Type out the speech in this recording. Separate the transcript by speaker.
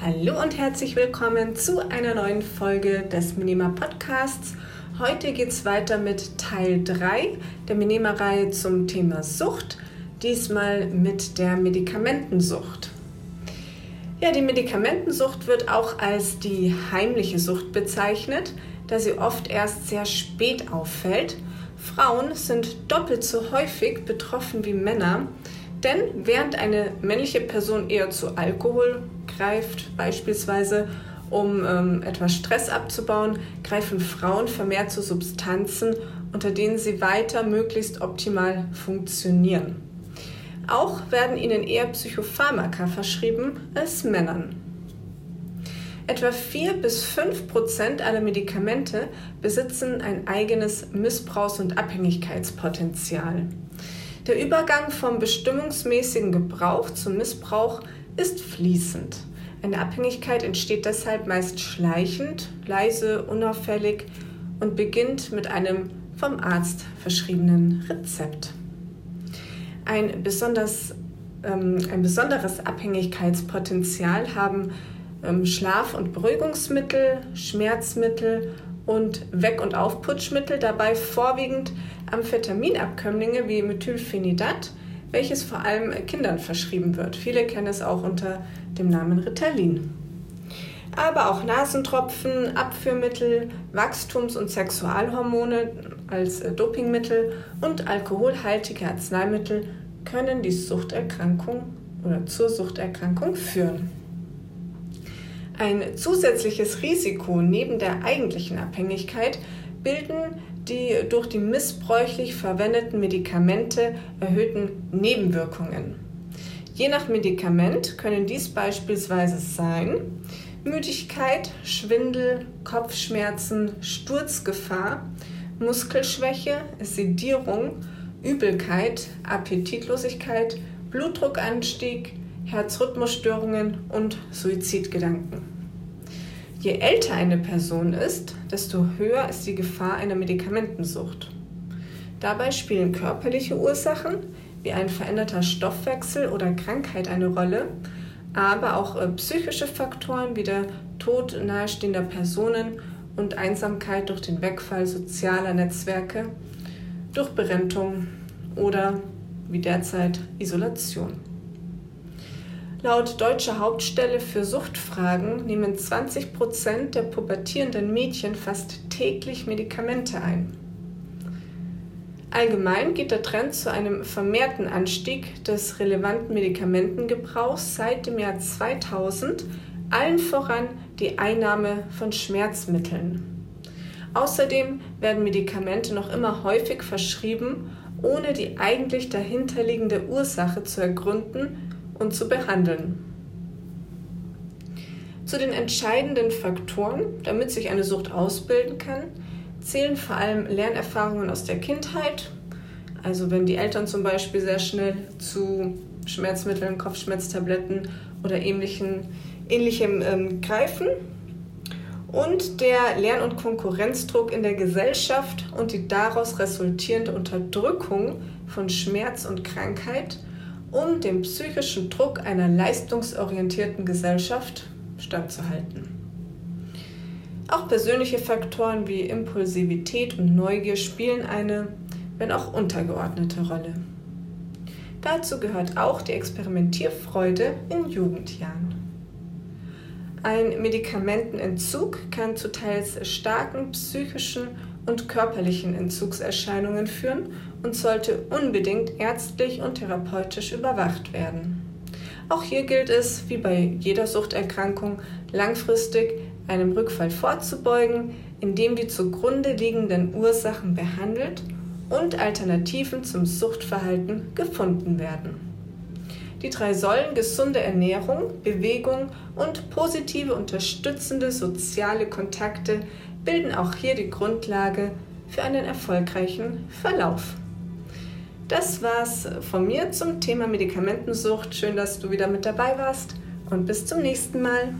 Speaker 1: Hallo und herzlich willkommen zu einer neuen Folge des Minima Podcasts. Heute geht es weiter mit Teil 3 der Minima-Reihe zum Thema Sucht, diesmal mit der Medikamentensucht. Ja, die Medikamentensucht wird auch als die heimliche Sucht bezeichnet, da sie oft erst sehr spät auffällt. Frauen sind doppelt so häufig betroffen wie Männer, denn während eine männliche Person eher zu Alkohol greift, beispielsweise um ähm, etwas Stress abzubauen, greifen Frauen vermehrt zu Substanzen, unter denen sie weiter möglichst optimal funktionieren. Auch werden ihnen eher Psychopharmaka verschrieben als Männern. Etwa 4 bis 5 Prozent aller Medikamente besitzen ein eigenes Missbrauchs- und Abhängigkeitspotenzial. Der Übergang vom bestimmungsmäßigen Gebrauch zum Missbrauch ist fließend. Eine Abhängigkeit entsteht deshalb meist schleichend, leise, unauffällig und beginnt mit einem vom Arzt verschriebenen Rezept. Ein, besonders, ähm, ein besonderes Abhängigkeitspotenzial haben ähm, Schlaf- und Beruhigungsmittel, Schmerzmittel und Weg- und Aufputschmittel, dabei vorwiegend Amphetaminabkömmlinge wie Methylphenidat, welches vor allem Kindern verschrieben wird. Viele kennen es auch unter dem Namen Ritalin. Aber auch Nasentropfen, Abführmittel, Wachstums- und Sexualhormone als Dopingmittel und alkoholhaltige Arzneimittel können die Suchterkrankung oder zur Suchterkrankung führen. Ein zusätzliches Risiko neben der eigentlichen Abhängigkeit bilden die durch die missbräuchlich verwendeten Medikamente erhöhten Nebenwirkungen. Je nach Medikament können dies beispielsweise sein Müdigkeit, Schwindel, Kopfschmerzen, Sturzgefahr, Muskelschwäche, Sedierung, Übelkeit, Appetitlosigkeit, Blutdruckanstieg, Herzrhythmusstörungen und Suizidgedanken. Je älter eine Person ist, desto höher ist die Gefahr einer Medikamentensucht. Dabei spielen körperliche Ursachen wie ein veränderter Stoffwechsel oder Krankheit eine Rolle, aber auch äh, psychische Faktoren wie der Tod nahestehender Personen und Einsamkeit durch den Wegfall sozialer Netzwerke, durch Berentung oder wie derzeit Isolation. Laut Deutscher Hauptstelle für Suchtfragen nehmen 20 Prozent der pubertierenden Mädchen fast täglich Medikamente ein. Allgemein geht der Trend zu einem vermehrten Anstieg des relevanten Medikamentengebrauchs seit dem Jahr 2000, allen voran die Einnahme von Schmerzmitteln. Außerdem werden Medikamente noch immer häufig verschrieben, ohne die eigentlich dahinterliegende Ursache zu ergründen und zu behandeln. Zu den entscheidenden Faktoren, damit sich eine Sucht ausbilden kann, zählen vor allem Lernerfahrungen aus der Kindheit, also wenn die Eltern zum Beispiel sehr schnell zu Schmerzmitteln, Kopfschmerztabletten oder ähnlichen, ähnlichem ähm, greifen und der Lern- und Konkurrenzdruck in der Gesellschaft und die daraus resultierende Unterdrückung von Schmerz und Krankheit um dem psychischen Druck einer leistungsorientierten Gesellschaft standzuhalten. Auch persönliche Faktoren wie Impulsivität und Neugier spielen eine, wenn auch untergeordnete Rolle. Dazu gehört auch die Experimentierfreude in Jugendjahren. Ein Medikamentenentzug kann zu teils starken psychischen und körperlichen Entzugserscheinungen führen und sollte unbedingt ärztlich und therapeutisch überwacht werden. Auch hier gilt es, wie bei jeder Suchterkrankung, langfristig einem Rückfall vorzubeugen, indem die zugrunde liegenden Ursachen behandelt und Alternativen zum Suchtverhalten gefunden werden. Die drei Säulen gesunde Ernährung, Bewegung und positive unterstützende soziale Kontakte bilden auch hier die Grundlage für einen erfolgreichen Verlauf. Das war's von mir zum Thema Medikamentensucht. Schön, dass du wieder mit dabei warst und bis zum nächsten Mal.